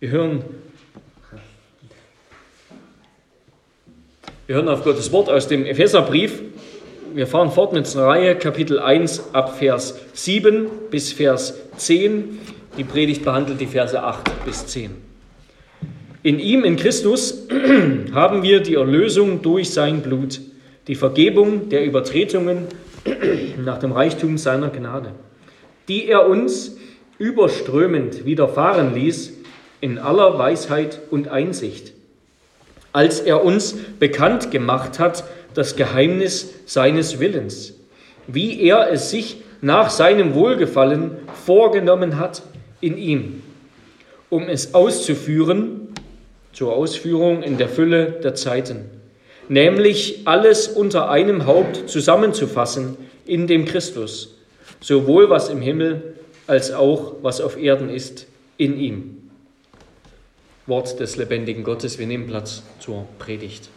Wir hören, wir hören auf Gottes Wort aus dem Epheserbrief. Wir fahren fort mit einer Reihe, Kapitel 1 ab Vers 7 bis Vers 10. Die Predigt behandelt die Verse 8 bis 10. In ihm, in Christus, haben wir die Erlösung durch sein Blut, die Vergebung der Übertretungen nach dem Reichtum seiner Gnade, die er uns überströmend widerfahren ließ in aller Weisheit und Einsicht, als er uns bekannt gemacht hat, das Geheimnis seines Willens, wie er es sich nach seinem Wohlgefallen vorgenommen hat in ihm, um es auszuführen, zur Ausführung in der Fülle der Zeiten, nämlich alles unter einem Haupt zusammenzufassen in dem Christus, sowohl was im Himmel als auch was auf Erden ist, in ihm. Wort des lebendigen Gottes. Wir nehmen Platz zur Predigt.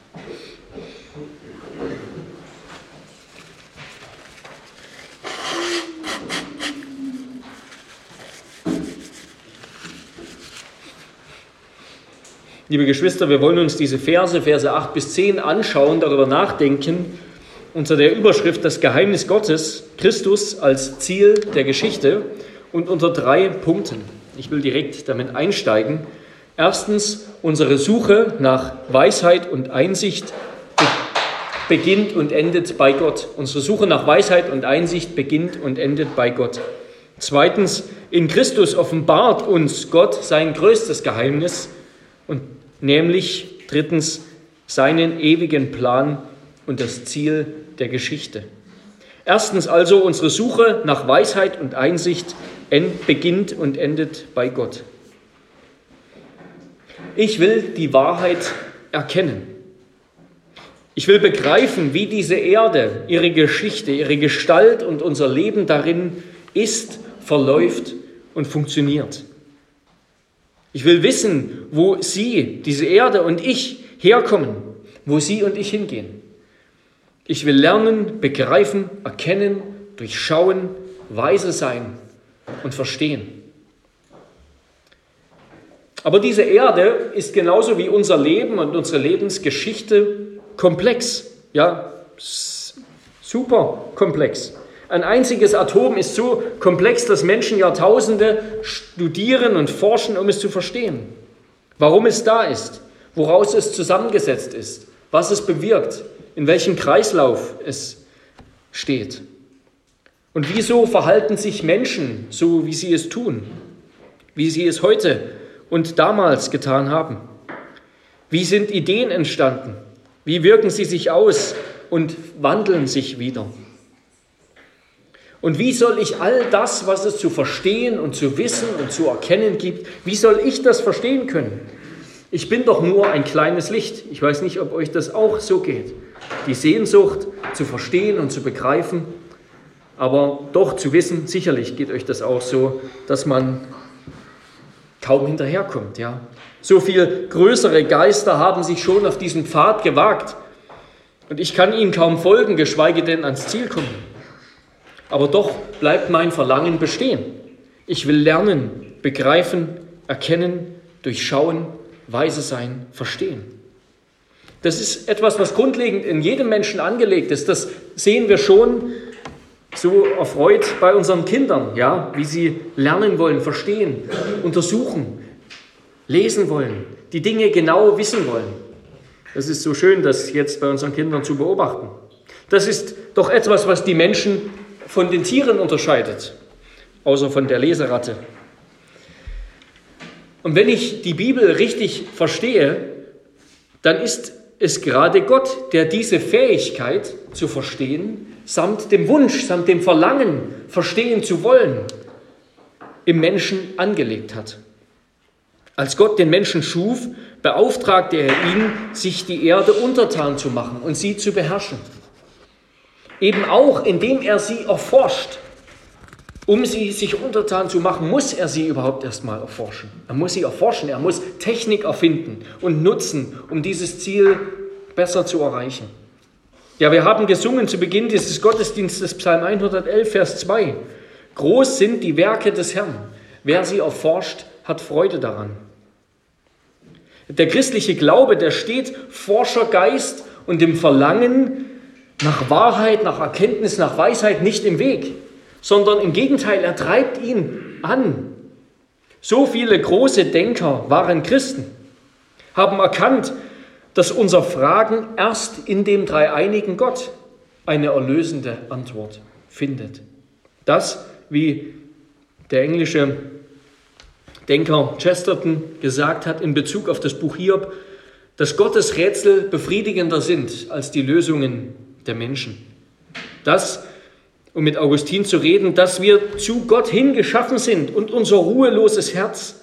Liebe Geschwister, wir wollen uns diese Verse, Verse 8 bis 10 anschauen, darüber nachdenken, unter der Überschrift Das Geheimnis Gottes, Christus als Ziel der Geschichte und unter drei Punkten. Ich will direkt damit einsteigen. Erstens, unsere Suche nach Weisheit und Einsicht beginnt und endet bei Gott. Unsere Suche nach Weisheit und Einsicht beginnt und endet bei Gott. Zweitens, in Christus offenbart uns Gott sein größtes Geheimnis und nämlich drittens seinen ewigen Plan und das Ziel der Geschichte. Erstens also, unsere Suche nach Weisheit und Einsicht beginnt und endet bei Gott. Ich will die Wahrheit erkennen. Ich will begreifen, wie diese Erde, ihre Geschichte, ihre Gestalt und unser Leben darin ist, verläuft und funktioniert. Ich will wissen, wo Sie, diese Erde und ich herkommen, wo Sie und ich hingehen. Ich will lernen, begreifen, erkennen, durchschauen, weise sein und verstehen. Aber diese Erde ist genauso wie unser Leben und unsere Lebensgeschichte komplex. Ja, super komplex. Ein einziges Atom ist so komplex, dass Menschen Jahrtausende studieren und forschen, um es zu verstehen. Warum es da ist, woraus es zusammengesetzt ist, was es bewirkt, in welchem Kreislauf es steht. Und wieso verhalten sich Menschen so, wie sie es tun, wie sie es heute und damals getan haben? Wie sind Ideen entstanden? Wie wirken sie sich aus und wandeln sich wieder? Und wie soll ich all das, was es zu verstehen und zu wissen und zu erkennen gibt, wie soll ich das verstehen können? Ich bin doch nur ein kleines Licht. Ich weiß nicht, ob euch das auch so geht. Die Sehnsucht zu verstehen und zu begreifen, aber doch zu wissen, sicherlich geht euch das auch so, dass man kaum hinterherkommt. Ja. So viel größere Geister haben sich schon auf diesen Pfad gewagt und ich kann ihnen kaum folgen, geschweige denn ans Ziel kommen. Aber doch bleibt mein Verlangen bestehen. Ich will lernen, begreifen, erkennen, durchschauen, weise sein, verstehen. Das ist etwas, was grundlegend in jedem Menschen angelegt ist. Das sehen wir schon so erfreut bei unseren Kindern, ja, wie sie lernen wollen, verstehen, untersuchen, lesen wollen, die Dinge genau wissen wollen. Das ist so schön, das jetzt bei unseren Kindern zu beobachten. Das ist doch etwas, was die Menschen von den Tieren unterscheidet, außer von der Leseratte. Und wenn ich die Bibel richtig verstehe, dann ist es gerade Gott, der diese Fähigkeit zu verstehen samt dem Wunsch, samt dem Verlangen, verstehen zu wollen, im Menschen angelegt hat. Als Gott den Menschen schuf, beauftragte er ihn, sich die Erde untertan zu machen und sie zu beherrschen. Eben auch, indem er sie erforscht. Um sie sich untertan zu machen, muss er sie überhaupt erstmal erforschen. Er muss sie erforschen, er muss Technik erfinden und nutzen, um dieses Ziel besser zu erreichen. Ja, wir haben gesungen zu Beginn dieses Gottesdienstes Psalm 111, Vers 2. Groß sind die Werke des Herrn. Wer sie erforscht, hat Freude daran. Der christliche Glaube, der steht Forschergeist und dem Verlangen nach Wahrheit, nach Erkenntnis, nach Weisheit nicht im Weg, sondern im Gegenteil, er treibt ihn an. So viele große Denker waren Christen, haben erkannt, dass unser Fragen erst in dem dreieinigen Gott eine erlösende Antwort findet. Das, wie der englische Denker Chesterton gesagt hat in Bezug auf das Buch Hiob, dass Gottes Rätsel befriedigender sind als die Lösungen der Menschen. Das, um mit Augustin zu reden, dass wir zu Gott hingeschaffen sind und unser ruheloses Herz,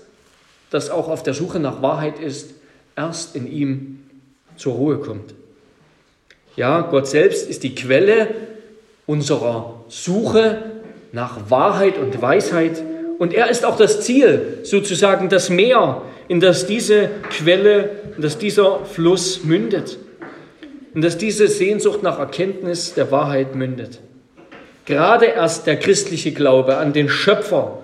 das auch auf der Suche nach Wahrheit ist, erst in ihm zur Ruhe kommt. Ja, Gott selbst ist die Quelle unserer Suche nach Wahrheit und Weisheit und er ist auch das Ziel, sozusagen das Meer, in das diese Quelle, in das dieser Fluss mündet. Und dass diese Sehnsucht nach Erkenntnis der Wahrheit mündet. Gerade erst der christliche Glaube an den Schöpfer,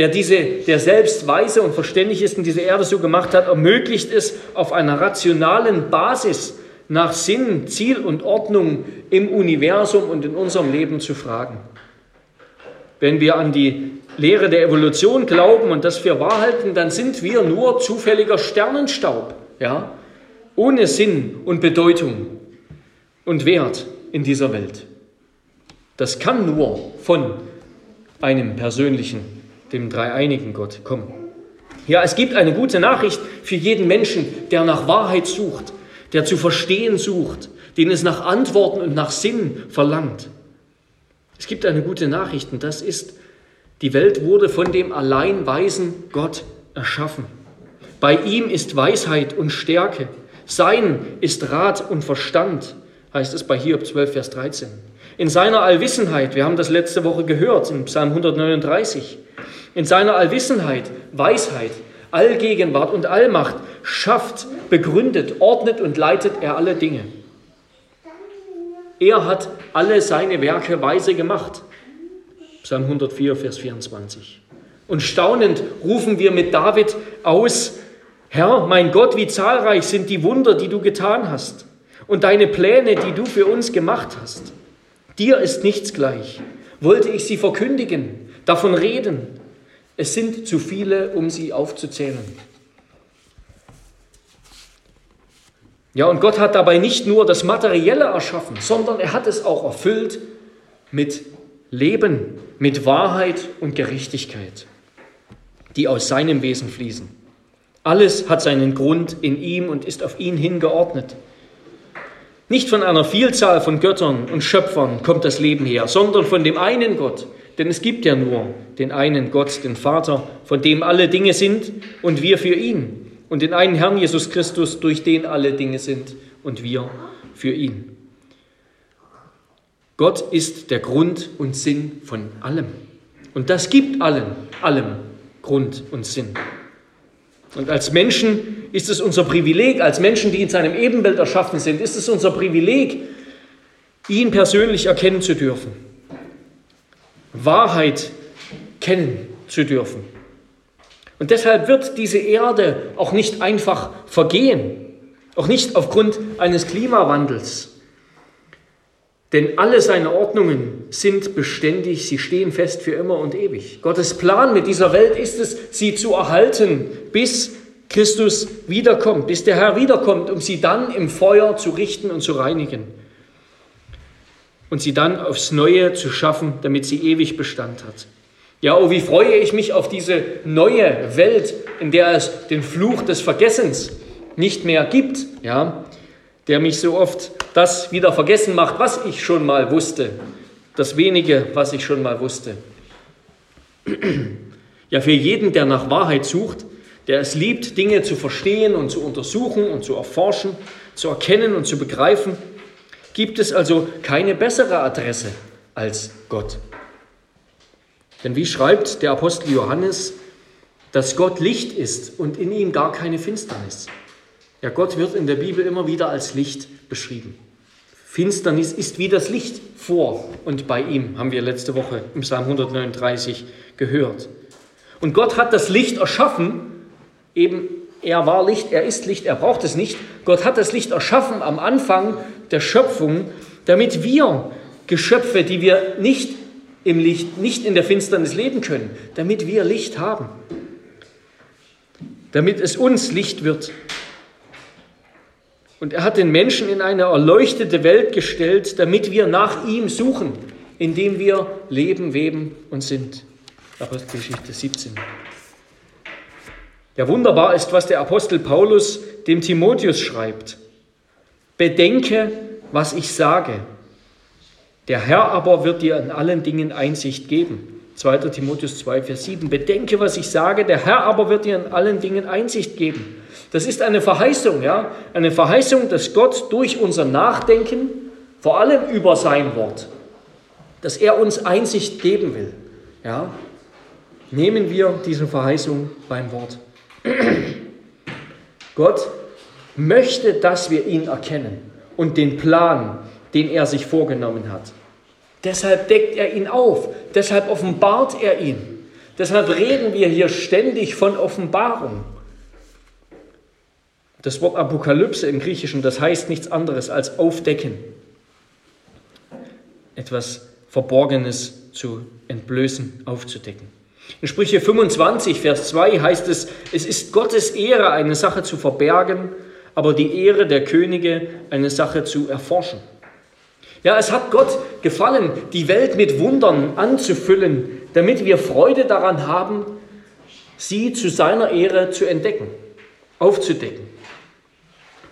der, diese, der selbst weise und verständig ist und diese Erde so gemacht hat, ermöglicht es, auf einer rationalen Basis nach Sinn, Ziel und Ordnung im Universum und in unserem Leben zu fragen. Wenn wir an die Lehre der Evolution glauben und das für wahr halten, dann sind wir nur zufälliger Sternenstaub, ja, ohne Sinn und Bedeutung und Wert in dieser Welt. Das kann nur von einem persönlichen, dem dreieinigen Gott kommen. Ja, es gibt eine gute Nachricht für jeden Menschen, der nach Wahrheit sucht, der zu verstehen sucht, den es nach Antworten und nach Sinn verlangt. Es gibt eine gute Nachricht und das ist, die Welt wurde von dem allein weisen Gott erschaffen. Bei ihm ist Weisheit und Stärke. Sein ist Rat und Verstand, heißt es bei Hiob 12, Vers 13. In seiner Allwissenheit, wir haben das letzte Woche gehört, in Psalm 139, in seiner Allwissenheit, Weisheit, Allgegenwart und Allmacht schafft, begründet, ordnet und leitet er alle Dinge. Er hat alle seine Werke weise gemacht. Psalm 104, Vers 24. Und staunend rufen wir mit David aus, Herr, mein Gott, wie zahlreich sind die Wunder, die du getan hast und deine Pläne, die du für uns gemacht hast. Dir ist nichts gleich. Wollte ich sie verkündigen, davon reden. Es sind zu viele, um sie aufzuzählen. Ja, und Gott hat dabei nicht nur das Materielle erschaffen, sondern er hat es auch erfüllt mit Leben, mit Wahrheit und Gerechtigkeit, die aus seinem Wesen fließen. Alles hat seinen Grund in ihm und ist auf ihn hingeordnet. Nicht von einer Vielzahl von Göttern und Schöpfern kommt das Leben her, sondern von dem einen Gott. Denn es gibt ja nur den einen Gott, den Vater, von dem alle Dinge sind und wir für ihn und den einen Herrn Jesus Christus, durch den alle Dinge sind und wir für ihn. Gott ist der Grund und Sinn von allem. Und das gibt allen, allem Grund und Sinn. Und als Menschen ist es unser Privileg, als Menschen, die in seinem Ebenbild erschaffen sind, ist es unser Privileg, ihn persönlich erkennen zu dürfen, Wahrheit kennen zu dürfen und deshalb wird diese Erde auch nicht einfach vergehen, auch nicht aufgrund eines Klimawandels. Denn alle seine Ordnungen sind beständig, sie stehen fest für immer und ewig. Gottes Plan mit dieser Welt ist es, sie zu erhalten, bis Christus wiederkommt, bis der Herr wiederkommt, um sie dann im Feuer zu richten und zu reinigen. Und sie dann aufs Neue zu schaffen, damit sie ewig Bestand hat. Ja, oh, wie freue ich mich auf diese neue Welt, in der es den Fluch des Vergessens nicht mehr gibt, ja, der mich so oft das wieder vergessen macht, was ich schon mal wusste, das wenige, was ich schon mal wusste. Ja, für jeden, der nach Wahrheit sucht, der es liebt, Dinge zu verstehen und zu untersuchen und zu erforschen, zu erkennen und zu begreifen, gibt es also keine bessere Adresse als Gott. Denn wie schreibt der Apostel Johannes, dass Gott Licht ist und in ihm gar keine Finsternis. Ja, Gott wird in der Bibel immer wieder als Licht beschrieben. Finsternis ist wie das Licht vor und bei ihm, haben wir letzte Woche im Psalm 139 gehört. Und Gott hat das Licht erschaffen, eben er war Licht, er ist Licht, er braucht es nicht. Gott hat das Licht erschaffen am Anfang der Schöpfung, damit wir Geschöpfe, die wir nicht im Licht, nicht in der Finsternis leben können, damit wir Licht haben. Damit es uns Licht wird. Und er hat den Menschen in eine erleuchtete Welt gestellt, damit wir nach ihm suchen, indem wir leben, weben und sind. Apostelgeschichte 17. Ja, wunderbar ist, was der Apostel Paulus dem Timotheus schreibt. Bedenke, was ich sage. Der Herr aber wird dir in allen Dingen Einsicht geben. 2. Timotheus 2, Vers 7. Bedenke, was ich sage. Der Herr aber wird dir in allen Dingen Einsicht geben. Das ist eine Verheißung, ja, eine Verheißung, dass Gott durch unser Nachdenken, vor allem über sein Wort, dass er uns Einsicht geben will. Ja, nehmen wir diese Verheißung beim Wort. Gott möchte, dass wir ihn erkennen und den Plan, den er sich vorgenommen hat. Deshalb deckt er ihn auf, deshalb offenbart er ihn. Deshalb reden wir hier ständig von Offenbarung. Das Wort Apokalypse im Griechischen, das heißt nichts anderes als aufdecken. Etwas Verborgenes zu entblößen, aufzudecken. In Sprüche 25, Vers 2 heißt es, es ist Gottes Ehre, eine Sache zu verbergen, aber die Ehre der Könige, eine Sache zu erforschen. Ja, es hat Gott gefallen, die Welt mit Wundern anzufüllen, damit wir Freude daran haben, sie zu seiner Ehre zu entdecken, aufzudecken.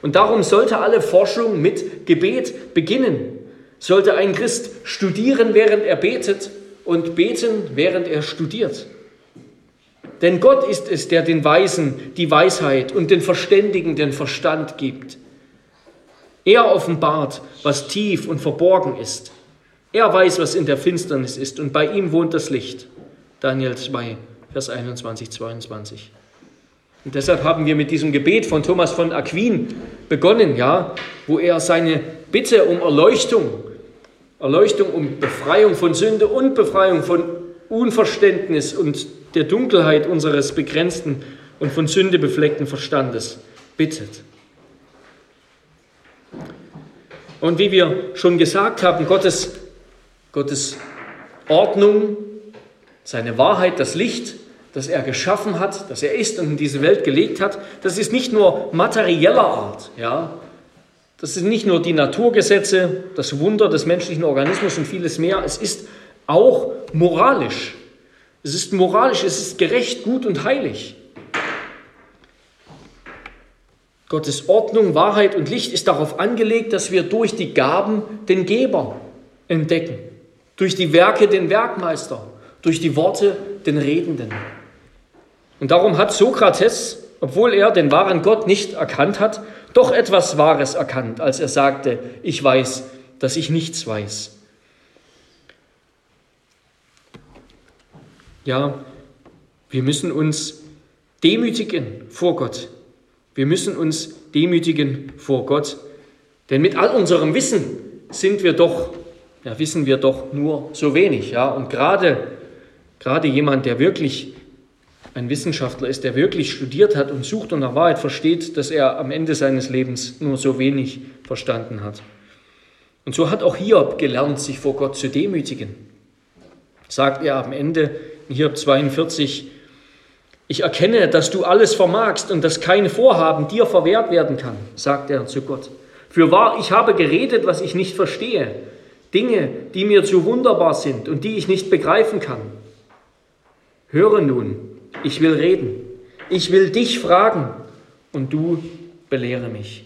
Und darum sollte alle Forschung mit Gebet beginnen. Sollte ein Christ studieren, während er betet und beten, während er studiert. Denn Gott ist es, der den Weisen die Weisheit und den Verständigen den Verstand gibt. Er offenbart, was tief und verborgen ist. Er weiß, was in der Finsternis ist und bei ihm wohnt das Licht. Daniel 2, Vers 21, 22. Und deshalb haben wir mit diesem Gebet von Thomas von Aquin begonnen, ja, wo er seine Bitte um Erleuchtung, Erleuchtung um Befreiung von Sünde und Befreiung von Unverständnis und der Dunkelheit unseres begrenzten und von Sünde befleckten Verstandes bittet. Und wie wir schon gesagt haben, Gottes, Gottes Ordnung, seine Wahrheit, das Licht, das er geschaffen hat, das er ist und in diese Welt gelegt hat, das ist nicht nur materieller Art, ja. Das sind nicht nur die Naturgesetze, das Wunder des menschlichen Organismus und vieles mehr. Es ist auch moralisch. Es ist moralisch, es ist gerecht, gut und heilig. Gottes Ordnung, Wahrheit und Licht ist darauf angelegt, dass wir durch die Gaben den Geber entdecken, durch die Werke den Werkmeister, durch die Worte den Redenden. Und darum hat Sokrates, obwohl er den wahren Gott nicht erkannt hat, doch etwas Wahres erkannt, als er sagte, ich weiß, dass ich nichts weiß. Ja, wir müssen uns demütigen vor Gott. Wir müssen uns demütigen vor Gott. Denn mit all unserem Wissen sind wir doch, ja, wissen wir doch nur so wenig. Ja? Und gerade, gerade jemand, der wirklich ein Wissenschaftler ist, der wirklich studiert hat und sucht und nach Wahrheit versteht, dass er am Ende seines Lebens nur so wenig verstanden hat. Und so hat auch Hiob gelernt, sich vor Gott zu demütigen. Sagt er am Ende in Hiob 42, ich erkenne, dass du alles vermagst und dass kein Vorhaben dir verwehrt werden kann, sagt er zu Gott. Für wahr, ich habe geredet, was ich nicht verstehe, Dinge, die mir zu wunderbar sind und die ich nicht begreifen kann. Höre nun, ich will reden, ich will dich fragen und du belehre mich.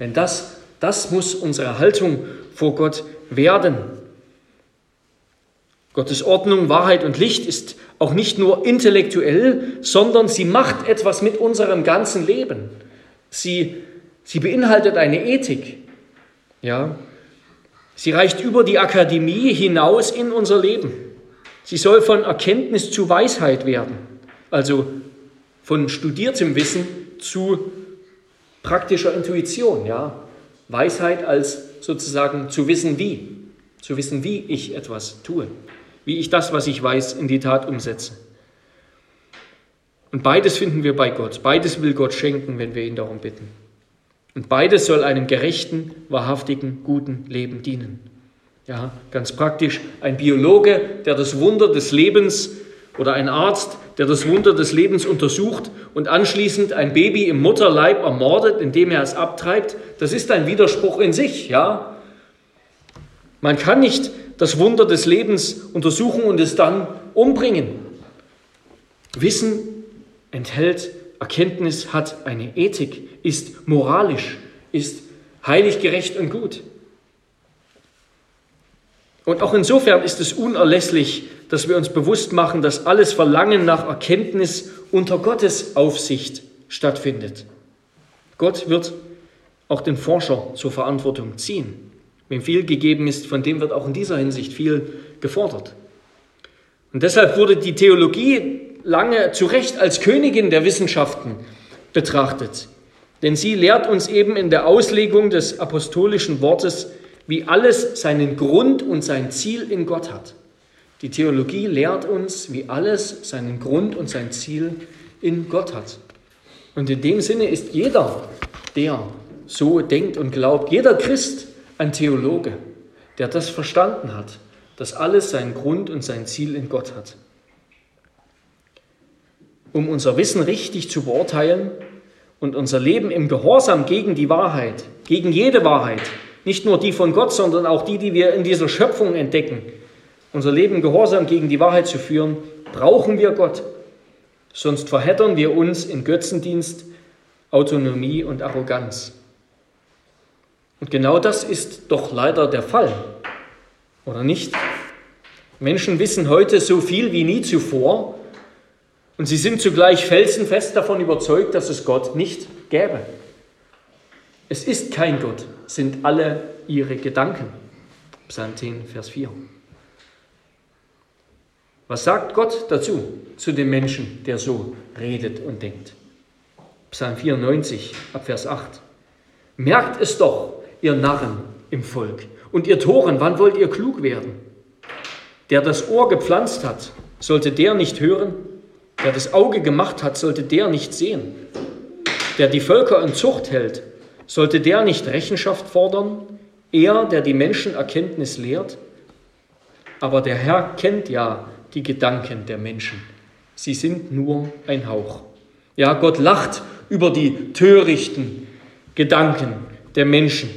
Denn das, das muss unsere Haltung vor Gott werden. Gottes Ordnung, Wahrheit und Licht ist auch nicht nur intellektuell, sondern sie macht etwas mit unserem ganzen Leben. Sie, sie beinhaltet eine Ethik. Ja? Sie reicht über die Akademie hinaus in unser Leben. Sie soll von Erkenntnis zu Weisheit werden, also von studiertem Wissen zu praktischer Intuition. Ja? Weisheit als sozusagen zu wissen wie, zu wissen, wie ich etwas tue wie ich das, was ich weiß, in die Tat umsetze. Und beides finden wir bei Gott. Beides will Gott schenken, wenn wir ihn darum bitten. Und beides soll einem gerechten, wahrhaftigen, guten Leben dienen. Ja, ganz praktisch. Ein Biologe, der das Wunder des Lebens oder ein Arzt, der das Wunder des Lebens untersucht und anschließend ein Baby im Mutterleib ermordet, indem er es abtreibt, das ist ein Widerspruch in sich, ja. Man kann nicht das Wunder des Lebens untersuchen und es dann umbringen. Wissen enthält Erkenntnis, hat eine Ethik, ist moralisch, ist heilig, gerecht und gut. Und auch insofern ist es unerlässlich, dass wir uns bewusst machen, dass alles Verlangen nach Erkenntnis unter Gottes Aufsicht stattfindet. Gott wird auch den Forscher zur Verantwortung ziehen. Wem viel gegeben ist, von dem wird auch in dieser Hinsicht viel gefordert. Und deshalb wurde die Theologie lange zu Recht als Königin der Wissenschaften betrachtet. Denn sie lehrt uns eben in der Auslegung des apostolischen Wortes, wie alles seinen Grund und sein Ziel in Gott hat. Die Theologie lehrt uns, wie alles seinen Grund und sein Ziel in Gott hat. Und in dem Sinne ist jeder, der so denkt und glaubt, jeder Christ ein Theologe, der das verstanden hat, dass alles seinen Grund und sein Ziel in Gott hat. Um unser Wissen richtig zu beurteilen und unser Leben im Gehorsam gegen die Wahrheit, gegen jede Wahrheit, nicht nur die von Gott, sondern auch die, die wir in dieser Schöpfung entdecken, unser Leben gehorsam gegen die Wahrheit zu führen, brauchen wir Gott. Sonst verheddern wir uns in Götzendienst, Autonomie und Arroganz. Und genau das ist doch leider der Fall, oder nicht? Menschen wissen heute so viel wie nie zuvor und sie sind zugleich felsenfest davon überzeugt, dass es Gott nicht gäbe. Es ist kein Gott, sind alle ihre Gedanken. Psalm 10, Vers 4. Was sagt Gott dazu, zu dem Menschen, der so redet und denkt? Psalm 94, Abvers 8. Merkt es doch, ihr Narren im Volk und ihr Toren, wann wollt ihr klug werden? Der das Ohr gepflanzt hat, sollte der nicht hören? Der das Auge gemacht hat, sollte der nicht sehen? Der die Völker in Zucht hält, sollte der nicht Rechenschaft fordern? Er, der die Menschen Erkenntnis lehrt? Aber der Herr kennt ja die Gedanken der Menschen. Sie sind nur ein Hauch. Ja, Gott lacht über die törichten Gedanken der Menschen.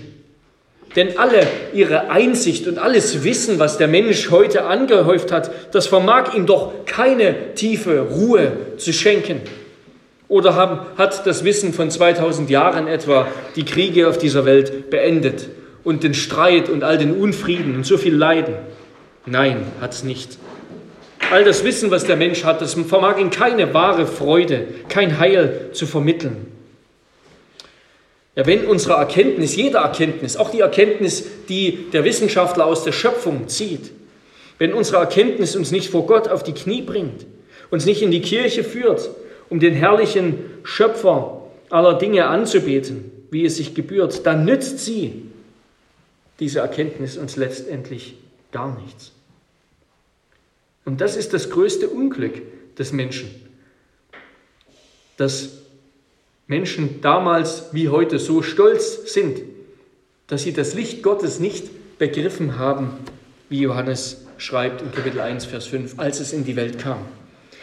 Denn alle ihre Einsicht und alles Wissen, was der Mensch heute angehäuft hat, das vermag ihm doch keine tiefe Ruhe zu schenken. Oder haben, hat das Wissen von 2000 Jahren etwa die Kriege auf dieser Welt beendet und den Streit und all den Unfrieden und so viel Leiden? Nein, hat es nicht. All das Wissen, was der Mensch hat, das vermag ihm keine wahre Freude, kein Heil zu vermitteln. Ja, wenn unsere Erkenntnis, jede Erkenntnis, auch die Erkenntnis, die der Wissenschaftler aus der Schöpfung zieht, wenn unsere Erkenntnis uns nicht vor Gott auf die Knie bringt, uns nicht in die Kirche führt, um den herrlichen Schöpfer aller Dinge anzubeten, wie es sich gebührt, dann nützt sie diese Erkenntnis uns letztendlich gar nichts. Und das ist das größte Unglück des Menschen, dass Menschen damals wie heute so stolz sind, dass sie das Licht Gottes nicht begriffen haben, wie Johannes schreibt in Kapitel 1, Vers 5, als es in die Welt kam.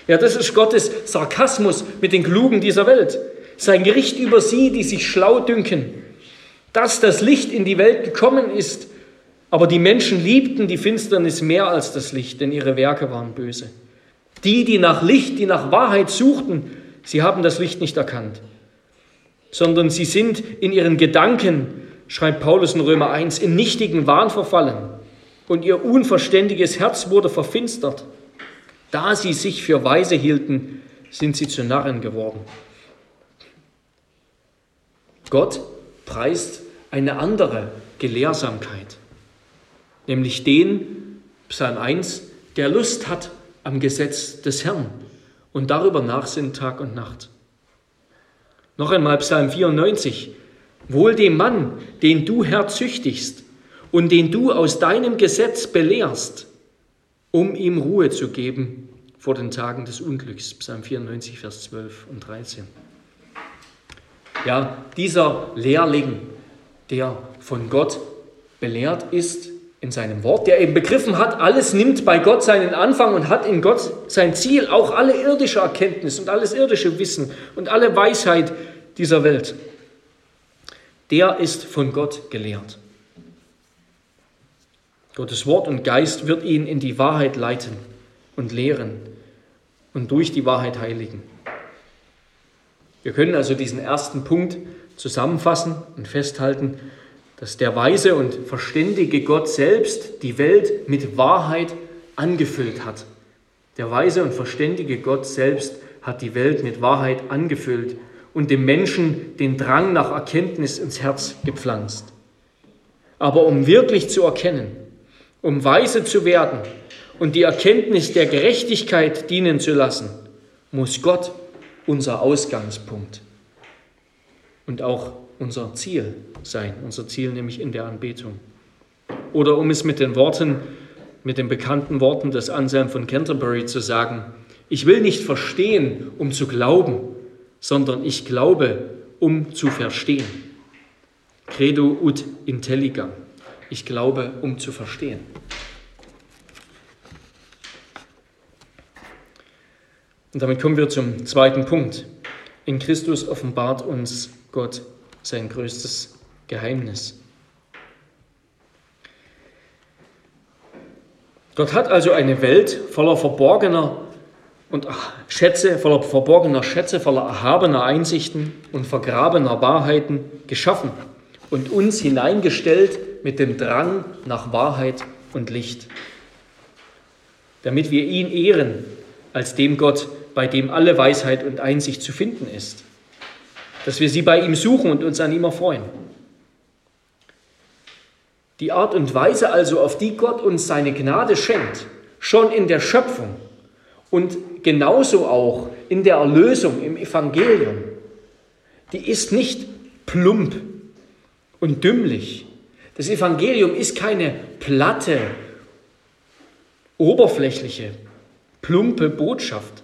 Ja, das ist Gottes Sarkasmus mit den Klugen dieser Welt. Sein Gericht über sie, die sich schlau dünken, dass das Licht in die Welt gekommen ist, aber die Menschen liebten die Finsternis mehr als das Licht, denn ihre Werke waren böse. Die, die nach Licht, die nach Wahrheit suchten, sie haben das Licht nicht erkannt, sondern sie sind in ihren Gedanken, schreibt Paulus in Römer 1, in nichtigen Wahn verfallen und ihr unverständiges Herz wurde verfinstert. Da sie sich für weise hielten, sind sie zu Narren geworden. Gott preist eine andere Gelehrsamkeit, nämlich den, Psalm 1, der Lust hat am Gesetz des Herrn und darüber nachsinnt Tag und Nacht. Noch einmal Psalm 94, Wohl dem Mann, den du Herr züchtigst und den du aus deinem Gesetz belehrst, um ihm Ruhe zu geben vor den Tagen des Unglücks. Psalm 94, Vers 12 und 13. Ja, dieser Lehrling, der von Gott belehrt ist in seinem Wort, der eben begriffen hat, alles nimmt bei Gott seinen Anfang und hat in Gott sein Ziel, auch alle irdische Erkenntnis und alles irdische Wissen und alle Weisheit dieser Welt. Der ist von Gott gelehrt. Gottes Wort und Geist wird ihn in die Wahrheit leiten und lehren und durch die Wahrheit heiligen. Wir können also diesen ersten Punkt zusammenfassen und festhalten, dass der weise und verständige Gott selbst die Welt mit Wahrheit angefüllt hat. Der weise und verständige Gott selbst hat die Welt mit Wahrheit angefüllt und dem Menschen den Drang nach Erkenntnis ins Herz gepflanzt. Aber um wirklich zu erkennen, um weise zu werden und die Erkenntnis der Gerechtigkeit dienen zu lassen, muss Gott unser Ausgangspunkt und auch unser Ziel sein, unser Ziel nämlich in der Anbetung. Oder um es mit den Worten, mit den bekannten Worten des Anselm von Canterbury zu sagen, ich will nicht verstehen, um zu glauben, sondern ich glaube, um zu verstehen. Credo ut intelligam. Ich glaube, um zu verstehen. Und damit kommen wir zum zweiten Punkt. In Christus offenbart uns Gott sein größtes Geheimnis. Gott hat also eine Welt voller verborgener und Schätze, voller verborgener Schätze, voller erhabener Einsichten und vergrabener Wahrheiten geschaffen und uns hineingestellt mit dem Drang nach Wahrheit und Licht, damit wir ihn ehren als dem Gott, bei dem alle Weisheit und Einsicht zu finden ist. Dass wir sie bei ihm suchen und uns an ihm erfreuen. Die Art und Weise also, auf die Gott uns seine Gnade schenkt, schon in der Schöpfung und genauso auch in der Erlösung im Evangelium, die ist nicht plump und dümmlich. Das Evangelium ist keine platte, oberflächliche, plumpe Botschaft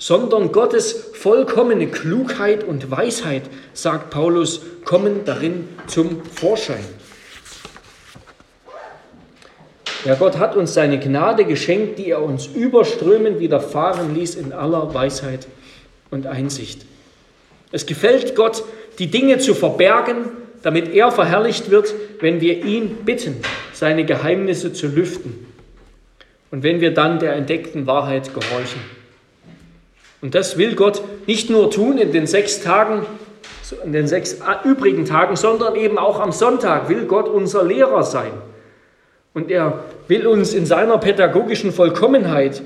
sondern Gottes vollkommene Klugheit und Weisheit, sagt Paulus, kommen darin zum Vorschein. Ja, Gott hat uns seine Gnade geschenkt, die er uns überströmend widerfahren ließ in aller Weisheit und Einsicht. Es gefällt Gott, die Dinge zu verbergen, damit er verherrlicht wird, wenn wir ihn bitten, seine Geheimnisse zu lüften und wenn wir dann der entdeckten Wahrheit gehorchen. Und das will Gott nicht nur tun in den sechs Tagen, in den sechs übrigen Tagen, sondern eben auch am Sonntag will Gott unser Lehrer sein. Und er will uns in seiner pädagogischen Vollkommenheit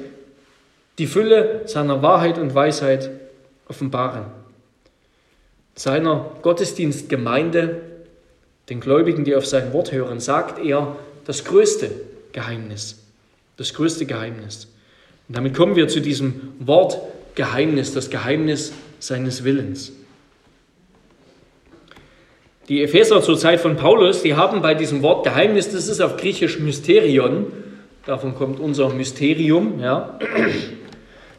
die Fülle seiner Wahrheit und Weisheit offenbaren. Seiner Gottesdienstgemeinde, den Gläubigen, die auf sein Wort hören, sagt er das größte Geheimnis. Das größte Geheimnis. Und damit kommen wir zu diesem Wort Geheimnis, das Geheimnis seines Willens. Die Epheser zur Zeit von Paulus, die haben bei diesem Wort Geheimnis, das ist auf Griechisch Mysterion, davon kommt unser Mysterium, ja.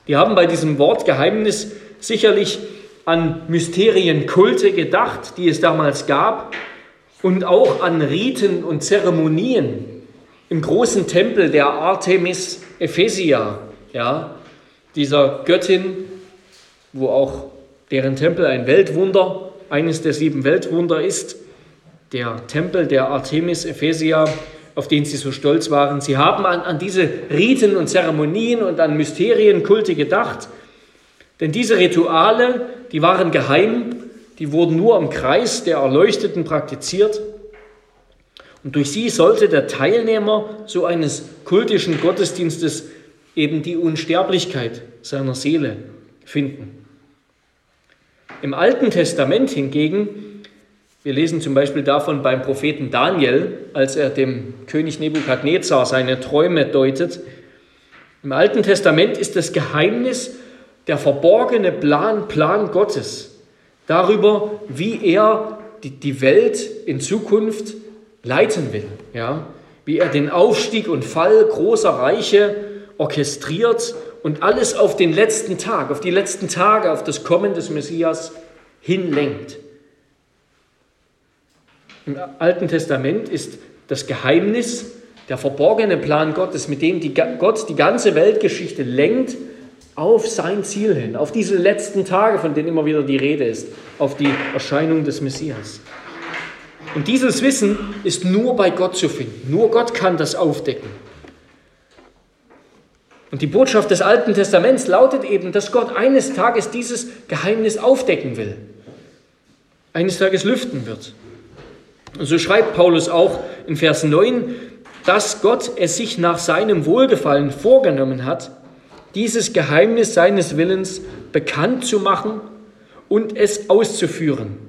Die haben bei diesem Wort Geheimnis sicherlich an Mysterienkulte gedacht, die es damals gab, und auch an Riten und Zeremonien im großen Tempel der Artemis Ephesia, ja, dieser Göttin, wo auch deren Tempel ein Weltwunder, eines der sieben Weltwunder ist, der Tempel der Artemis Ephesia, auf den sie so stolz waren. Sie haben an, an diese Riten und Zeremonien und an Mysterienkulte gedacht, denn diese Rituale, die waren geheim, die wurden nur im Kreis der Erleuchteten praktiziert. Und durch sie sollte der Teilnehmer so eines kultischen Gottesdienstes eben die Unsterblichkeit seiner Seele finden. Im Alten Testament hingegen, wir lesen zum Beispiel davon beim Propheten Daniel, als er dem König Nebukadnezar seine Träume deutet, im Alten Testament ist das Geheimnis der verborgene Plan, Plan Gottes darüber, wie er die, die Welt in Zukunft leiten will. Ja? Wie er den Aufstieg und Fall großer Reiche orchestriert und alles auf den letzten Tag, auf die letzten Tage, auf das Kommen des Messias hinlenkt. Im Alten Testament ist das Geheimnis, der verborgene Plan Gottes, mit dem die, Gott die ganze Weltgeschichte lenkt, auf sein Ziel hin, auf diese letzten Tage, von denen immer wieder die Rede ist, auf die Erscheinung des Messias. Und dieses Wissen ist nur bei Gott zu finden. Nur Gott kann das aufdecken. Und die Botschaft des Alten Testaments lautet eben, dass Gott eines Tages dieses Geheimnis aufdecken will. Eines Tages lüften wird. Und so schreibt Paulus auch in Vers 9, dass Gott es sich nach seinem Wohlgefallen vorgenommen hat, dieses Geheimnis seines Willens bekannt zu machen und es auszuführen,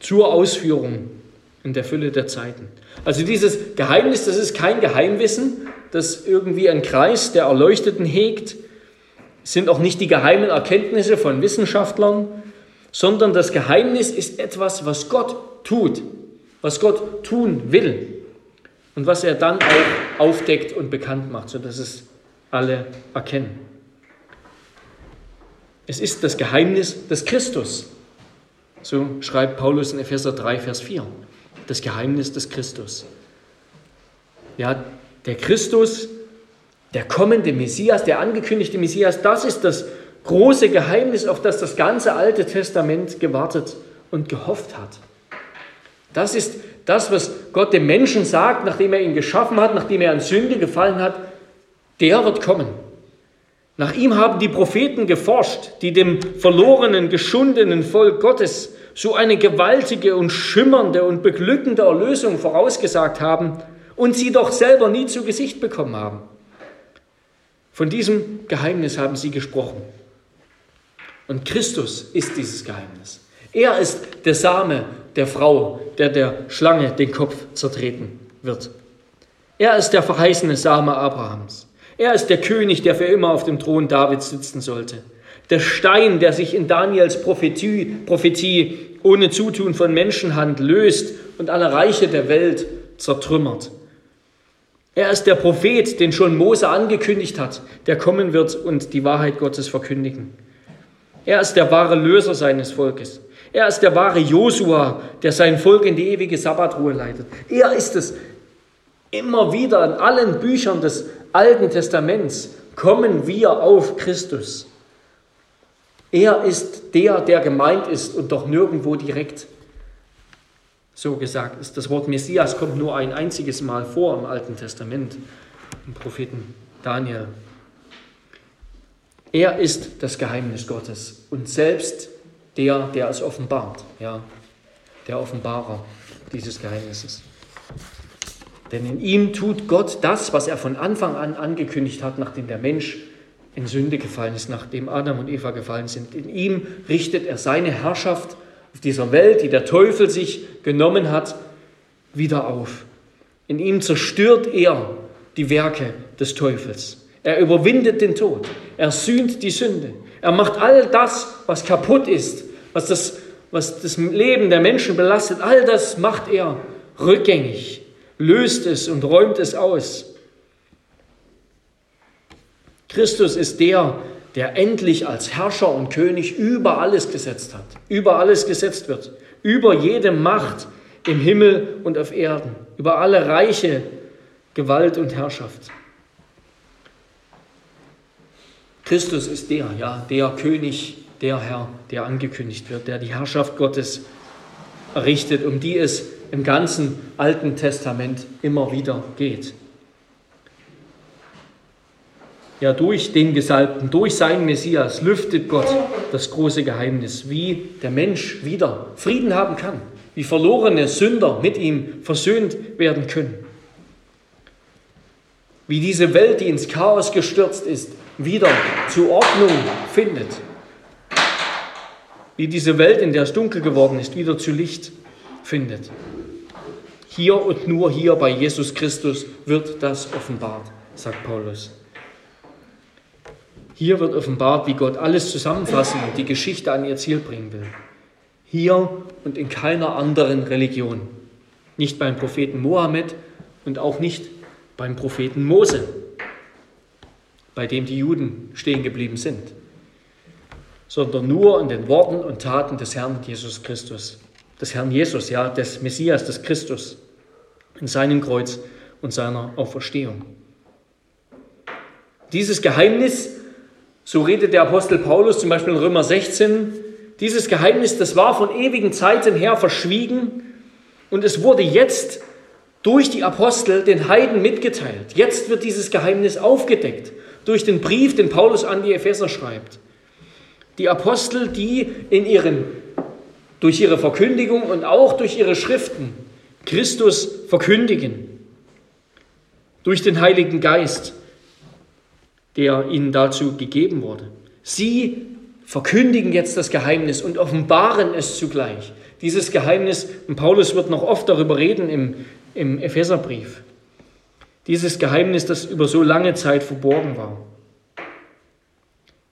zur Ausführung in der Fülle der Zeiten. Also dieses Geheimnis, das ist kein Geheimwissen, das irgendwie ein Kreis der Erleuchteten hegt, sind auch nicht die geheimen Erkenntnisse von Wissenschaftlern, sondern das Geheimnis ist etwas, was Gott tut, was Gott tun will und was er dann auch aufdeckt und bekannt macht, sodass es alle erkennen. Es ist das Geheimnis des Christus. So schreibt Paulus in Epheser 3, Vers 4. Das Geheimnis des Christus. Ja, der Christus, der kommende Messias, der angekündigte Messias, das ist das große Geheimnis, auf das das ganze Alte Testament gewartet und gehofft hat. Das ist das, was Gott dem Menschen sagt, nachdem er ihn geschaffen hat, nachdem er an Sünde gefallen hat. Der wird kommen. Nach ihm haben die Propheten geforscht, die dem verlorenen, geschundenen Volk Gottes so eine gewaltige und schimmernde und beglückende Erlösung vorausgesagt haben und sie doch selber nie zu Gesicht bekommen haben. Von diesem Geheimnis haben sie gesprochen. Und Christus ist dieses Geheimnis. Er ist der Same der Frau, der der Schlange den Kopf zertreten wird. Er ist der verheißene Same Abrahams. Er ist der König, der für immer auf dem Thron Davids sitzen sollte. Der Stein, der sich in Daniels Prophetie, Prophetie ohne Zutun von Menschenhand löst und alle Reiche der Welt zertrümmert. Er ist der Prophet, den schon Mose angekündigt hat, der kommen wird und die Wahrheit Gottes verkündigen. Er ist der wahre Löser seines Volkes. Er ist der wahre Josua, der sein Volk in die ewige Sabbatruhe leitet. Er ist es. Immer wieder in allen Büchern des Alten Testaments kommen wir auf Christus. Er ist der, der gemeint ist und doch nirgendwo direkt so gesagt ist. Das Wort Messias kommt nur ein einziges Mal vor im Alten Testament, im Propheten Daniel. Er ist das Geheimnis Gottes und selbst der, der es offenbart, ja, der Offenbarer dieses Geheimnisses. Denn in ihm tut Gott das, was er von Anfang an angekündigt hat, nachdem der Mensch in Sünde gefallen ist, nachdem Adam und Eva gefallen sind. In ihm richtet er seine Herrschaft auf dieser Welt, die der Teufel sich genommen hat, wieder auf. In ihm zerstört er die Werke des Teufels. Er überwindet den Tod. Er sühnt die Sünde. Er macht all das, was kaputt ist, was das, was das Leben der Menschen belastet, all das macht er rückgängig löst es und räumt es aus. Christus ist der, der endlich als Herrscher und König über alles gesetzt hat, über alles gesetzt wird, über jede Macht im Himmel und auf Erden, über alle Reiche, Gewalt und Herrschaft. Christus ist der, ja, der König, der Herr, der angekündigt wird, der die Herrschaft Gottes errichtet, um die es im ganzen Alten Testament immer wieder geht. Ja, durch den Gesalbten, durch seinen Messias lüftet Gott das große Geheimnis, wie der Mensch wieder Frieden haben kann, wie verlorene Sünder mit ihm versöhnt werden können, wie diese Welt, die ins Chaos gestürzt ist, wieder zur Ordnung findet, wie diese Welt, in der es dunkel geworden ist, wieder zu Licht findet. Hier und nur hier bei Jesus Christus wird das offenbart, sagt Paulus. Hier wird offenbart, wie Gott alles zusammenfassen und die Geschichte an ihr Ziel bringen will. Hier und in keiner anderen Religion. Nicht beim Propheten Mohammed und auch nicht beim Propheten Mose. bei dem die Juden stehen geblieben sind, sondern nur an den Worten und Taten des Herrn Jesus Christus, des Herrn Jesus, ja, des Messias, des Christus, in seinem Kreuz und seiner Auferstehung. Dieses Geheimnis, so redet der Apostel Paulus zum Beispiel in Römer 16, dieses Geheimnis, das war von ewigen Zeiten her verschwiegen und es wurde jetzt durch die Apostel den Heiden mitgeteilt. Jetzt wird dieses Geheimnis aufgedeckt durch den Brief, den Paulus an die Epheser schreibt. Die Apostel, die in ihren, durch ihre Verkündigung und auch durch ihre Schriften Christus verkündigen. Durch den Heiligen Geist, der ihnen dazu gegeben wurde. Sie verkündigen jetzt das Geheimnis und offenbaren es zugleich. Dieses Geheimnis, und Paulus wird noch oft darüber reden im, im Epheserbrief, dieses Geheimnis, das über so lange Zeit verborgen war.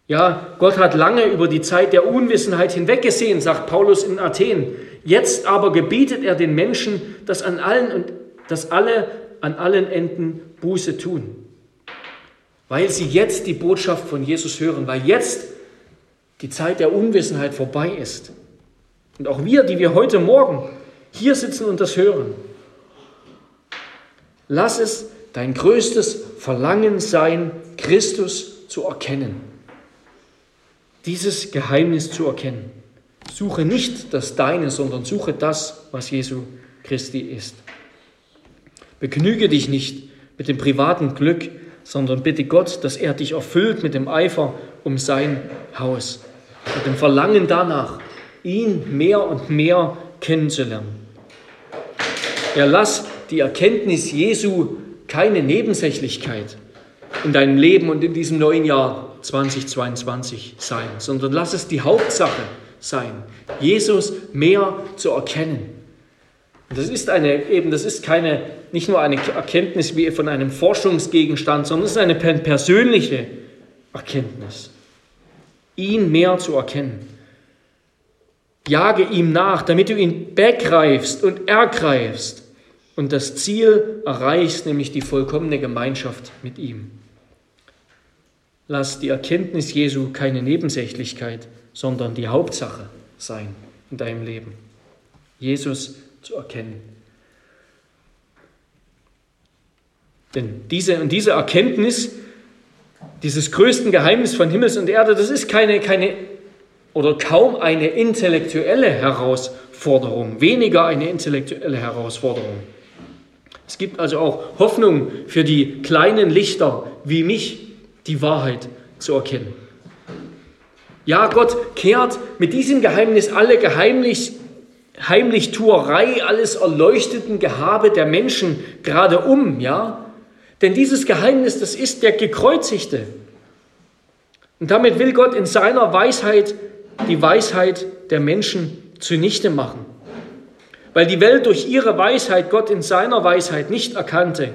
Ja, Gott hat lange über die Zeit der Unwissenheit hinweggesehen, sagt Paulus in Athen. Jetzt aber gebietet er den Menschen, dass, an allen dass alle an allen Enden Buße tun. Weil sie jetzt die Botschaft von Jesus hören, weil jetzt die Zeit der Unwissenheit vorbei ist. Und auch wir, die wir heute Morgen hier sitzen und das hören, lass es dein größtes Verlangen sein, Christus zu erkennen. Dieses Geheimnis zu erkennen. Suche nicht das Deine, sondern suche das, was Jesu Christi ist. Begnüge dich nicht mit dem privaten Glück, sondern bitte Gott, dass er dich erfüllt mit dem Eifer um sein Haus, mit dem Verlangen danach, ihn mehr und mehr kennenzulernen. Er lass die Erkenntnis Jesu keine Nebensächlichkeit in deinem Leben und in diesem neuen Jahr 2022 sein, sondern lass es die Hauptsache sein, Jesus mehr zu erkennen. Das ist eine, eben, das ist keine, nicht nur eine Erkenntnis wie von einem Forschungsgegenstand, sondern es ist eine persönliche Erkenntnis ihn mehr zu erkennen. Jage ihm nach, damit du ihn begreifst und ergreifst und das Ziel erreichst, nämlich die vollkommene Gemeinschaft mit ihm. Lass die Erkenntnis Jesu keine Nebensächlichkeit, sondern die Hauptsache sein in deinem Leben. Jesus zu erkennen. Denn diese und diese Erkenntnis dieses größten Geheimnis von Himmels und Erde, das ist keine, keine oder kaum eine intellektuelle Herausforderung, weniger eine intellektuelle Herausforderung. Es gibt also auch Hoffnung für die kleinen Lichter wie mich, die Wahrheit zu erkennen. Ja, Gott kehrt mit diesem Geheimnis alle Geheimnis, Heimlichtuerei, alles erleuchteten Gehabe der Menschen gerade um, ja, denn dieses Geheimnis, das ist der Gekreuzigte. Und damit will Gott in seiner Weisheit die Weisheit der Menschen zunichte machen. Weil die Welt durch ihre Weisheit Gott in seiner Weisheit nicht erkannte,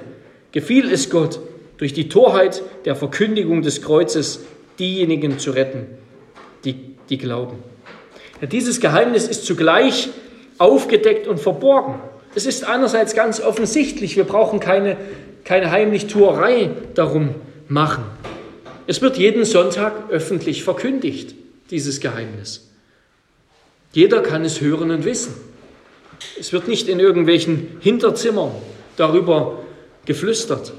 gefiel es Gott, durch die Torheit der Verkündigung des Kreuzes diejenigen zu retten, die, die glauben. Ja, dieses Geheimnis ist zugleich aufgedeckt und verborgen. Es ist einerseits ganz offensichtlich, wir brauchen keine keine Heimlichtuerei darum machen. Es wird jeden Sonntag öffentlich verkündigt, dieses Geheimnis. Jeder kann es hören und wissen. Es wird nicht in irgendwelchen Hinterzimmern darüber geflüstert.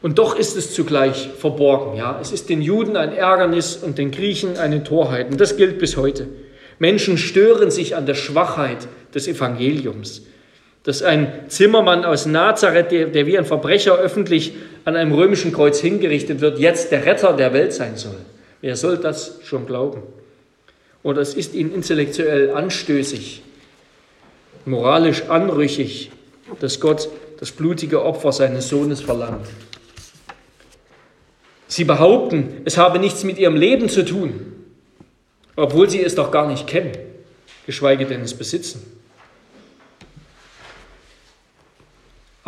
Und doch ist es zugleich verborgen. Ja? Es ist den Juden ein Ärgernis und den Griechen eine Torheit. Und das gilt bis heute. Menschen stören sich an der Schwachheit des Evangeliums dass ein Zimmermann aus Nazareth, der, der, wie ein Verbrecher öffentlich an einem römischen Kreuz hingerichtet wird, jetzt der Retter der Welt sein soll. Wer soll das schon glauben? Oder es ist ihnen intellektuell anstößig, moralisch anrüchig, dass Gott das blutige Opfer seines Sohnes verlangt. Sie behaupten, es habe nichts mit ihrem Leben zu tun, obwohl sie es doch gar nicht kennen, geschweige denn es besitzen.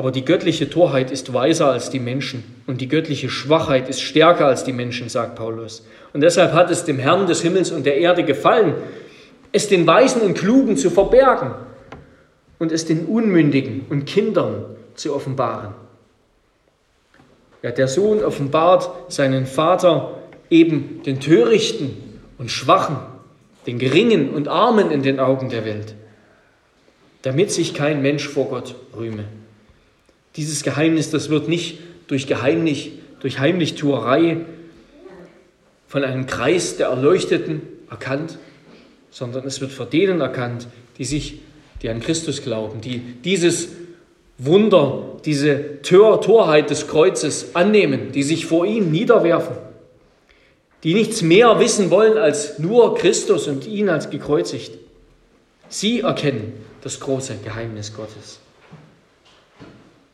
Aber die göttliche Torheit ist weiser als die Menschen und die göttliche Schwachheit ist stärker als die Menschen, sagt Paulus. Und deshalb hat es dem Herrn des Himmels und der Erde gefallen, es den Weisen und Klugen zu verbergen und es den Unmündigen und Kindern zu offenbaren. Ja, der Sohn offenbart seinen Vater eben den Törichten und Schwachen, den Geringen und Armen in den Augen der Welt, damit sich kein Mensch vor Gott rühme. Dieses Geheimnis, das wird nicht durch Geheimnis, durch Heimlichtuerei von einem Kreis der Erleuchteten erkannt, sondern es wird vor denen erkannt, die sich, die an Christus glauben, die dieses Wunder, diese Tor, Torheit des Kreuzes annehmen, die sich vor ihm niederwerfen, die nichts mehr wissen wollen als nur Christus und ihn als gekreuzigt. Sie erkennen das große Geheimnis Gottes.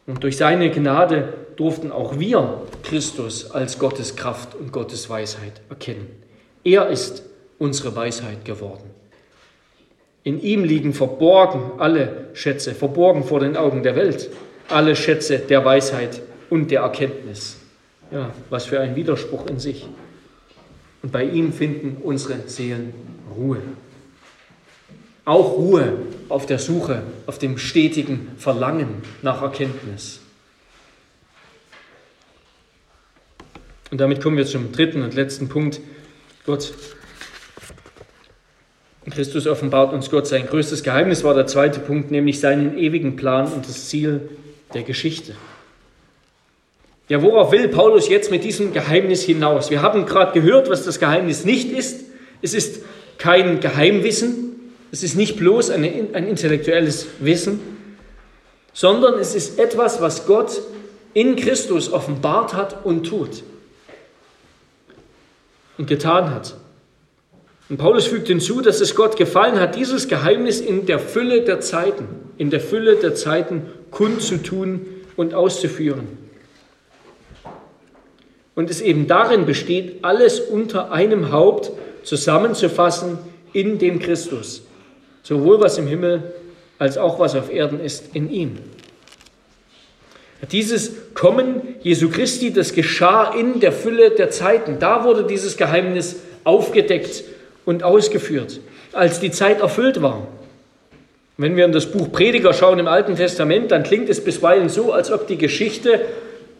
Und durch seine Gnade durften auch wir Christus als Gottes Kraft und Gottes Weisheit erkennen. Er ist unsere Weisheit geworden. In ihm liegen verborgen alle Schätze, verborgen vor den Augen der Welt, alle Schätze der Weisheit und der Erkenntnis. Ja, was für ein Widerspruch in sich. Und bei ihm finden unsere Seelen Ruhe. Auch Ruhe auf der Suche, auf dem stetigen Verlangen nach Erkenntnis. Und damit kommen wir zum dritten und letzten Punkt. Gott Christus offenbart uns Gott sein größtes Geheimnis, war der zweite Punkt, nämlich seinen ewigen Plan und das Ziel der Geschichte. Ja, worauf will Paulus jetzt mit diesem Geheimnis hinaus? Wir haben gerade gehört, was das Geheimnis nicht ist. Es ist kein Geheimwissen, es ist nicht bloß eine, ein intellektuelles Wissen, sondern es ist etwas, was Gott in Christus offenbart hat und tut und getan hat. Und Paulus fügt hinzu, dass es Gott gefallen hat, dieses Geheimnis in der Fülle der Zeiten, in der Fülle der Zeiten kundzutun und auszuführen. Und es eben darin besteht, alles unter einem Haupt zusammenzufassen in dem Christus. Sowohl was im Himmel als auch was auf Erden ist in ihm. Dieses Kommen Jesu Christi, das geschah in der Fülle der Zeiten. Da wurde dieses Geheimnis aufgedeckt und ausgeführt, als die Zeit erfüllt war. Wenn wir in das Buch Prediger schauen im Alten Testament, dann klingt es bisweilen so, als ob die Geschichte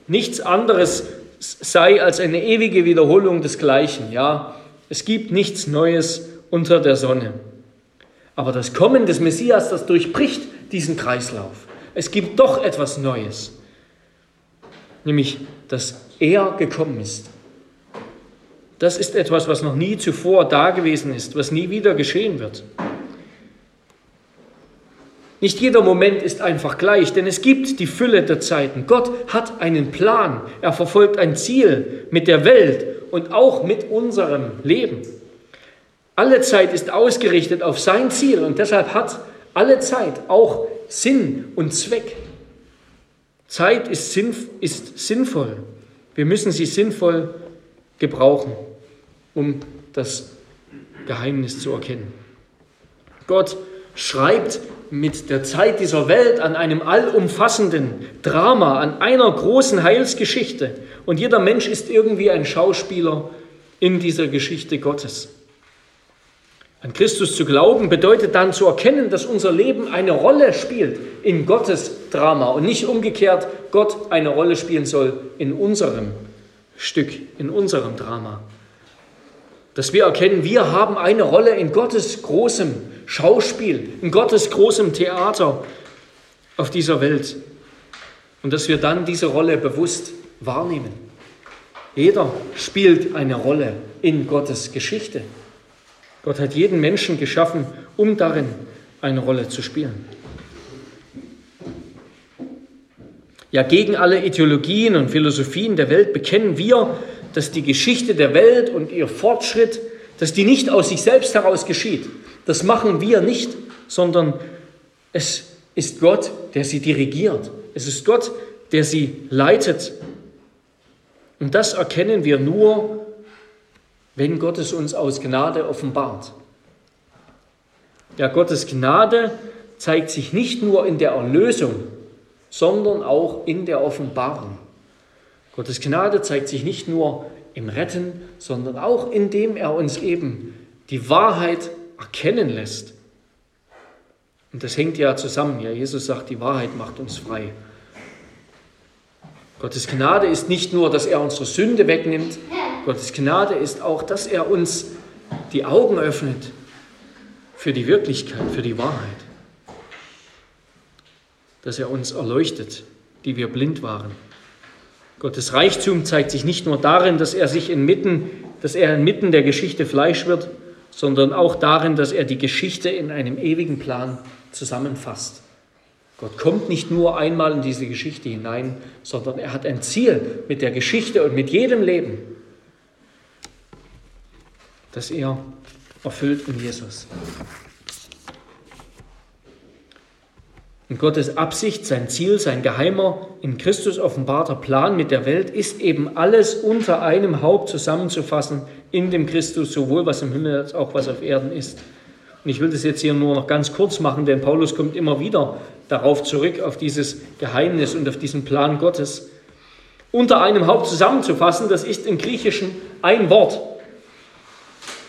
nichts anderes sei als eine ewige Wiederholung des Gleichen. Ja, es gibt nichts Neues unter der Sonne. Aber das Kommen des Messias, das durchbricht diesen Kreislauf. Es gibt doch etwas Neues, nämlich dass er gekommen ist das ist etwas, was noch nie zuvor dagewesen ist, was nie wieder geschehen wird. Nicht jeder Moment ist einfach gleich, denn es gibt die Fülle der Zeiten. Gott hat einen Plan. Er verfolgt ein Ziel mit der Welt und auch mit unserem Leben. Alle Zeit ist ausgerichtet auf sein Ziel und deshalb hat alle Zeit auch Sinn und Zweck. Zeit ist, sinnf ist sinnvoll. Wir müssen sie sinnvoll gebrauchen, um das Geheimnis zu erkennen. Gott schreibt mit der Zeit dieser Welt an einem allumfassenden Drama, an einer großen Heilsgeschichte. Und jeder Mensch ist irgendwie ein Schauspieler in dieser Geschichte Gottes. An Christus zu glauben bedeutet dann zu erkennen, dass unser Leben eine Rolle spielt in Gottes Drama und nicht umgekehrt Gott eine Rolle spielen soll in unserem Stück in unserem Drama. Dass wir erkennen, wir haben eine Rolle in Gottes großem Schauspiel, in Gottes großem Theater auf dieser Welt. Und dass wir dann diese Rolle bewusst wahrnehmen. Jeder spielt eine Rolle in Gottes Geschichte. Gott hat jeden Menschen geschaffen, um darin eine Rolle zu spielen. Ja, gegen alle Ideologien und Philosophien der Welt bekennen wir, dass die Geschichte der Welt und ihr Fortschritt, dass die nicht aus sich selbst heraus geschieht. Das machen wir nicht, sondern es ist Gott, der sie dirigiert. Es ist Gott, der sie leitet. Und das erkennen wir nur, wenn Gott es uns aus Gnade offenbart. Ja, Gottes Gnade zeigt sich nicht nur in der Erlösung, sondern auch in der Offenbarung. Gottes Gnade zeigt sich nicht nur im Retten, sondern auch indem er uns eben die Wahrheit erkennen lässt. Und das hängt ja zusammen. Ja, Jesus sagt, die Wahrheit macht uns frei. Gottes Gnade ist nicht nur, dass er unsere Sünde wegnimmt, Gottes Gnade ist auch, dass er uns die Augen öffnet für die Wirklichkeit, für die Wahrheit. Dass er uns erleuchtet, die wir blind waren. Gottes Reichtum zeigt sich nicht nur darin, dass er sich inmitten, dass er inmitten der Geschichte Fleisch wird, sondern auch darin, dass er die Geschichte in einem ewigen Plan zusammenfasst. Gott kommt nicht nur einmal in diese Geschichte hinein, sondern er hat ein Ziel mit der Geschichte und mit jedem Leben, das er erfüllt in Jesus. Und Gottes Absicht, sein Ziel, sein geheimer, in Christus offenbarter Plan mit der Welt ist eben alles unter einem Haupt zusammenzufassen in dem Christus, sowohl was im Himmel als auch was auf Erden ist. Und ich will das jetzt hier nur noch ganz kurz machen, denn Paulus kommt immer wieder darauf zurück, auf dieses Geheimnis und auf diesen Plan Gottes. Unter einem Haupt zusammenzufassen, das ist im Griechischen ein Wort.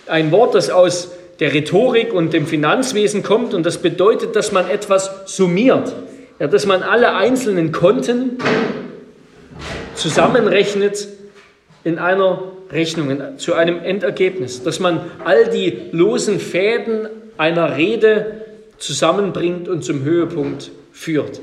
Ein Wort, das aus der Rhetorik und dem Finanzwesen kommt und das bedeutet, dass man etwas summiert, ja, dass man alle einzelnen Konten zusammenrechnet in einer Rechnung, zu einem Endergebnis, dass man all die losen Fäden einer Rede zusammenbringt und zum Höhepunkt führt.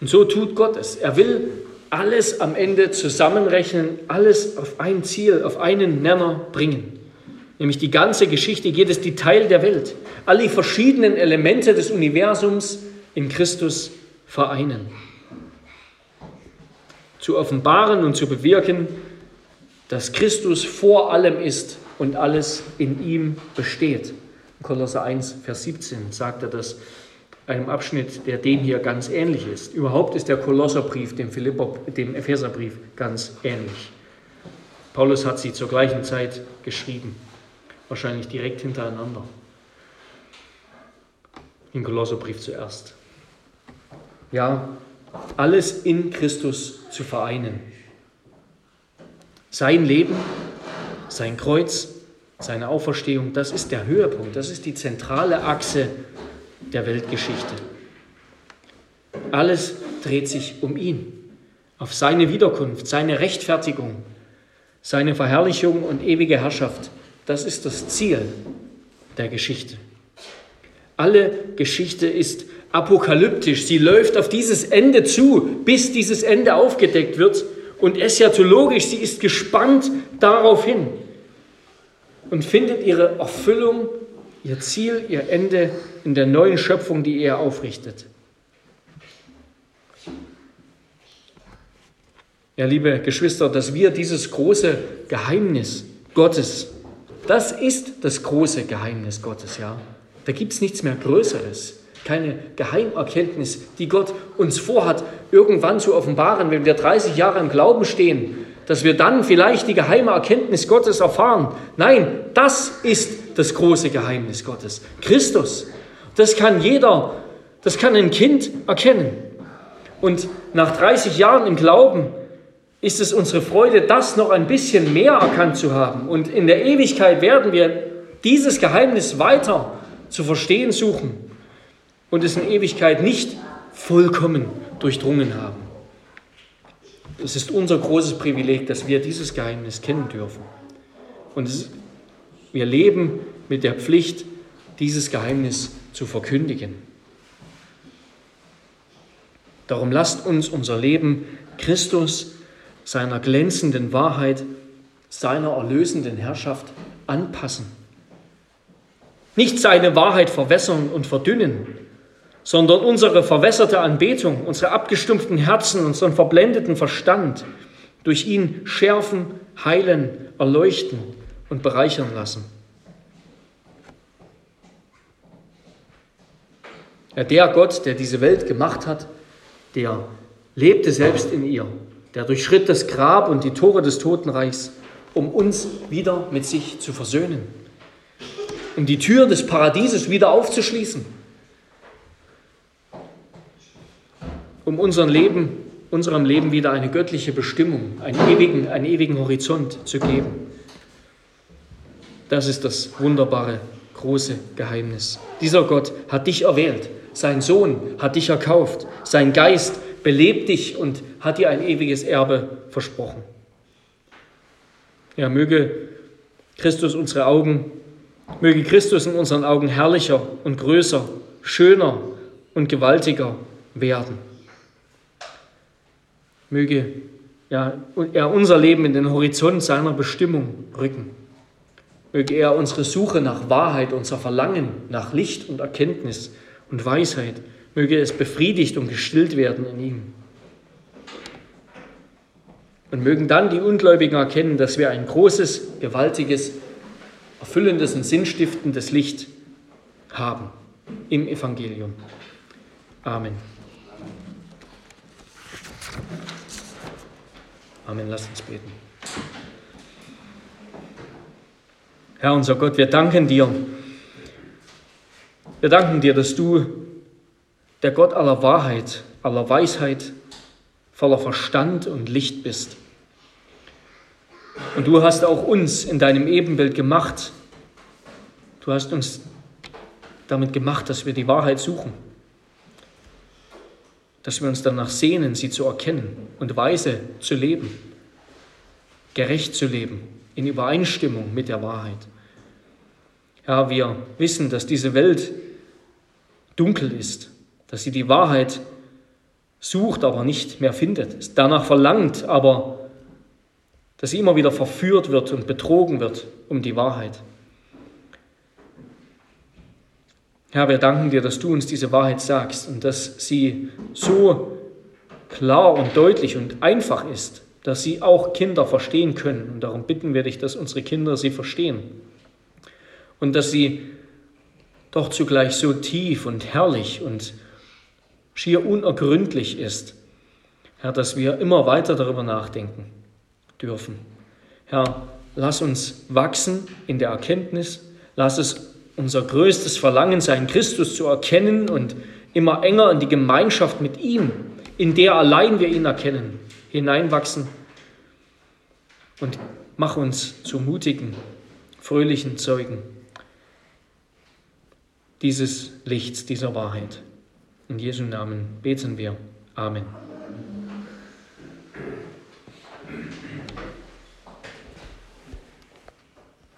Und so tut Gott es. Er will alles am Ende zusammenrechnen, alles auf ein Ziel, auf einen Nenner bringen nämlich die ganze Geschichte, jedes Detail der Welt, alle verschiedenen Elemente des Universums in Christus vereinen. Zu offenbaren und zu bewirken, dass Christus vor allem ist und alles in ihm besteht. Kolosser 1, Vers 17 sagt er das, einem Abschnitt, der dem hier ganz ähnlich ist. Überhaupt ist der Kolosserbrief dem, Philipper, dem Epheserbrief ganz ähnlich. Paulus hat sie zur gleichen Zeit geschrieben wahrscheinlich direkt hintereinander. Im Kolosserbrief zuerst. Ja, alles in Christus zu vereinen. Sein Leben, sein Kreuz, seine Auferstehung, das ist der Höhepunkt, das ist die zentrale Achse der Weltgeschichte. Alles dreht sich um ihn, auf seine Wiederkunft, seine Rechtfertigung, seine Verherrlichung und ewige Herrschaft das ist das Ziel der Geschichte. Alle Geschichte ist apokalyptisch. Sie läuft auf dieses Ende zu, bis dieses Ende aufgedeckt wird. Und eschatologisch, sie ist gespannt darauf hin und findet ihre Erfüllung, ihr Ziel, ihr Ende in der neuen Schöpfung, die er aufrichtet. Ja, liebe Geschwister, dass wir dieses große Geheimnis Gottes das ist das große Geheimnis Gottes, ja. Da gibt es nichts mehr Größeres. Keine Geheimerkenntnis, die Gott uns vorhat, irgendwann zu offenbaren, wenn wir 30 Jahre im Glauben stehen, dass wir dann vielleicht die geheime Erkenntnis Gottes erfahren. Nein, das ist das große Geheimnis Gottes. Christus. Das kann jeder, das kann ein Kind erkennen. Und nach 30 Jahren im Glauben ist es unsere Freude, das noch ein bisschen mehr erkannt zu haben. Und in der Ewigkeit werden wir dieses Geheimnis weiter zu verstehen suchen und es in Ewigkeit nicht vollkommen durchdrungen haben. Es ist unser großes Privileg, dass wir dieses Geheimnis kennen dürfen. Und ist, wir leben mit der Pflicht, dieses Geheimnis zu verkündigen. Darum lasst uns unser Leben Christus seiner glänzenden Wahrheit, seiner erlösenden Herrschaft anpassen. Nicht seine Wahrheit verwässern und verdünnen, sondern unsere verwässerte Anbetung, unsere abgestumpften Herzen, unseren verblendeten Verstand durch ihn schärfen, heilen, erleuchten und bereichern lassen. Der Gott, der diese Welt gemacht hat, der lebte selbst in ihr der durchschritt das Grab und die Tore des Totenreichs, um uns wieder mit sich zu versöhnen, um die Tür des Paradieses wieder aufzuschließen, um unserem Leben, unserem Leben wieder eine göttliche Bestimmung, einen ewigen, einen ewigen Horizont zu geben. Das ist das wunderbare, große Geheimnis. Dieser Gott hat dich erwählt, sein Sohn hat dich erkauft, sein Geist belebt dich und hat dir ein ewiges Erbe versprochen. Ja, möge Christus unsere Augen, möge Christus in unseren Augen herrlicher und größer, schöner und gewaltiger werden. Möge ja, er unser Leben in den Horizont seiner Bestimmung rücken. Möge er unsere Suche nach Wahrheit, unser Verlangen nach Licht und Erkenntnis und Weisheit, möge es befriedigt und gestillt werden in ihm. Und mögen dann die Ungläubigen erkennen, dass wir ein großes, gewaltiges, erfüllendes und sinnstiftendes Licht haben im Evangelium. Amen. Amen. Lasst uns beten. Herr unser Gott, wir danken dir. Wir danken dir, dass du der Gott aller Wahrheit, aller Weisheit, voller Verstand und Licht bist. Und du hast auch uns in deinem Ebenbild gemacht. Du hast uns damit gemacht, dass wir die Wahrheit suchen, dass wir uns danach sehnen, sie zu erkennen und weise zu leben, gerecht zu leben, in Übereinstimmung mit der Wahrheit. Ja, wir wissen, dass diese Welt dunkel ist, dass sie die Wahrheit sucht, aber nicht mehr findet, danach verlangt, aber dass sie immer wieder verführt wird und betrogen wird um die Wahrheit. Herr, wir danken dir, dass du uns diese Wahrheit sagst und dass sie so klar und deutlich und einfach ist, dass sie auch Kinder verstehen können. Und darum bitten wir dich, dass unsere Kinder sie verstehen. Und dass sie doch zugleich so tief und herrlich und schier unergründlich ist, Herr, dass wir immer weiter darüber nachdenken dürfen. Herr, lass uns wachsen in der Erkenntnis, lass es unser größtes Verlangen sein, Christus zu erkennen und immer enger in die Gemeinschaft mit ihm, in der allein wir ihn erkennen, hineinwachsen und mach uns zu mutigen, fröhlichen Zeugen dieses Lichts, dieser Wahrheit. In Jesu Namen beten wir. Amen.